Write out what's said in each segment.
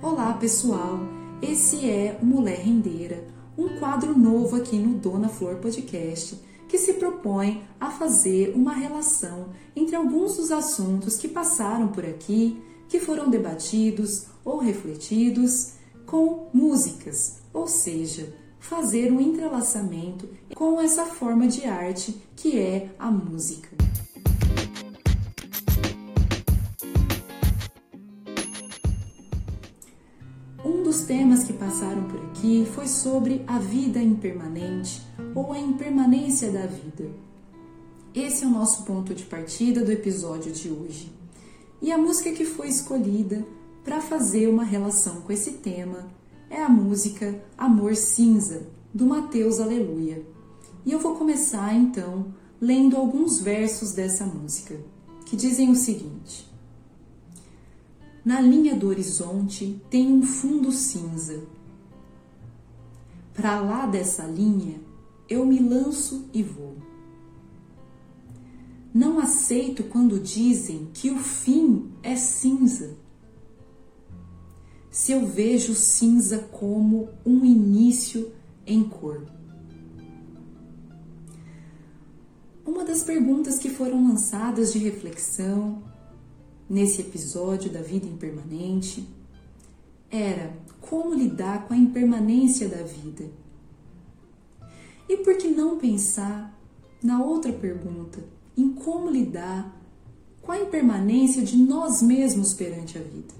Olá pessoal, esse é o Mulher Rendeira, um quadro novo aqui no Dona Flor Podcast que se propõe a fazer uma relação entre alguns dos assuntos que passaram por aqui, que foram debatidos ou refletidos com músicas, ou seja, fazer um entrelaçamento com essa forma de arte que é a música. Dos temas que passaram por aqui foi sobre a vida impermanente ou a impermanência da vida. Esse é o nosso ponto de partida do episódio de hoje. E a música que foi escolhida para fazer uma relação com esse tema é a música Amor Cinza, do Mateus Aleluia. E eu vou começar então lendo alguns versos dessa música, que dizem o seguinte: na linha do horizonte tem um fundo cinza. Para lá dessa linha, eu me lanço e vou. Não aceito quando dizem que o fim é cinza. Se eu vejo cinza como um início em cor. Uma das perguntas que foram lançadas de reflexão nesse episódio da vida impermanente era como lidar com a impermanência da vida. E por que não pensar na outra pergunta, em como lidar com a impermanência de nós mesmos perante a vida?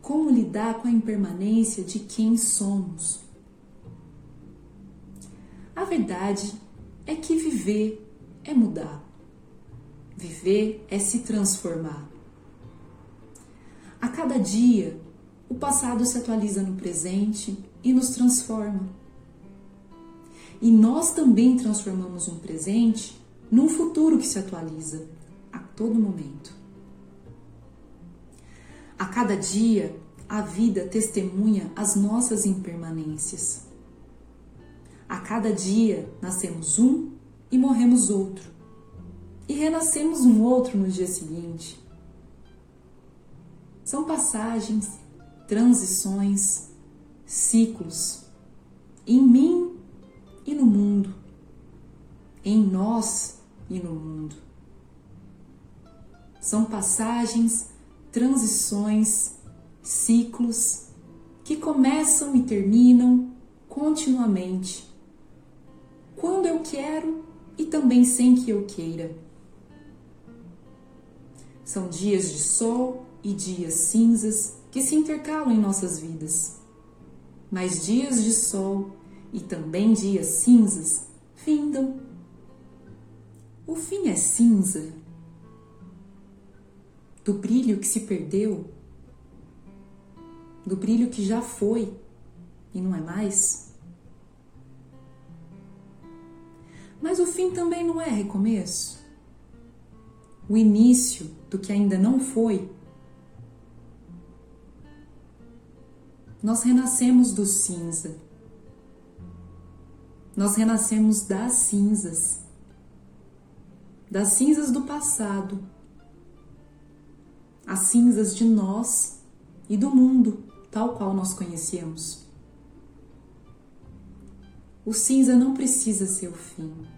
Como lidar com a impermanência de quem somos? A verdade é que viver é mudar. Viver é se transformar. A cada dia, o passado se atualiza no presente e nos transforma. E nós também transformamos um presente num futuro que se atualiza a todo momento. A cada dia, a vida testemunha as nossas impermanências. A cada dia, nascemos um e morremos outro e renascemos um outro no dia seguinte. São passagens, transições, ciclos em mim e no mundo, em nós e no mundo. São passagens, transições, ciclos que começam e terminam continuamente, quando eu quero e também sem que eu queira são dias de sol e dias cinzas que se intercalam em nossas vidas. Mas dias de sol e também dias cinzas findam. O fim é cinza do brilho que se perdeu, do brilho que já foi e não é mais. Mas o fim também não é recomeço o início do que ainda não foi, nós renascemos do cinza. Nós renascemos das cinzas, das cinzas do passado, as cinzas de nós e do mundo, tal qual nós conhecemos. O cinza não precisa ser o fim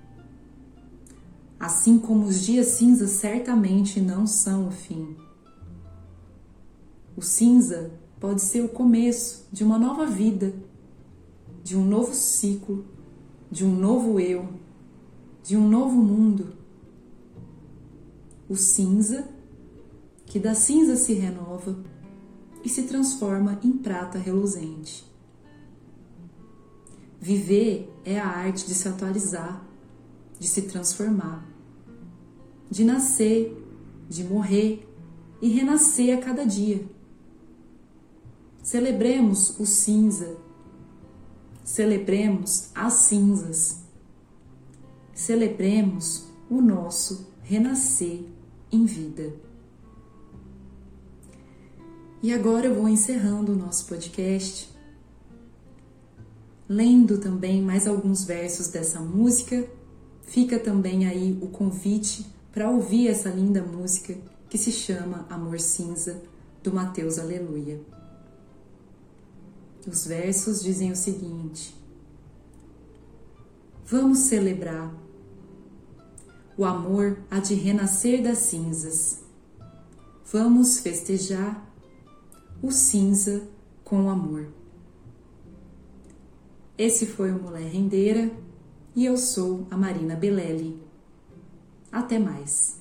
assim como os dias cinzas certamente não são o fim. O cinza pode ser o começo de uma nova vida, de um novo ciclo, de um novo eu, de um novo mundo. O cinza, que da cinza se renova e se transforma em prata reluzente. Viver é a arte de se atualizar, de se transformar de nascer, de morrer e renascer a cada dia. Celebremos o cinza, celebremos as cinzas, celebremos o nosso renascer em vida. E agora eu vou encerrando o nosso podcast, lendo também mais alguns versos dessa música. Fica também aí o convite para ouvir essa linda música que se chama Amor Cinza, do Mateus Aleluia. Os versos dizem o seguinte: Vamos celebrar. O amor há de renascer das cinzas. Vamos festejar o cinza com o amor. Esse foi o Mulher Rendeira e eu sou a Marina Belelli. Até mais.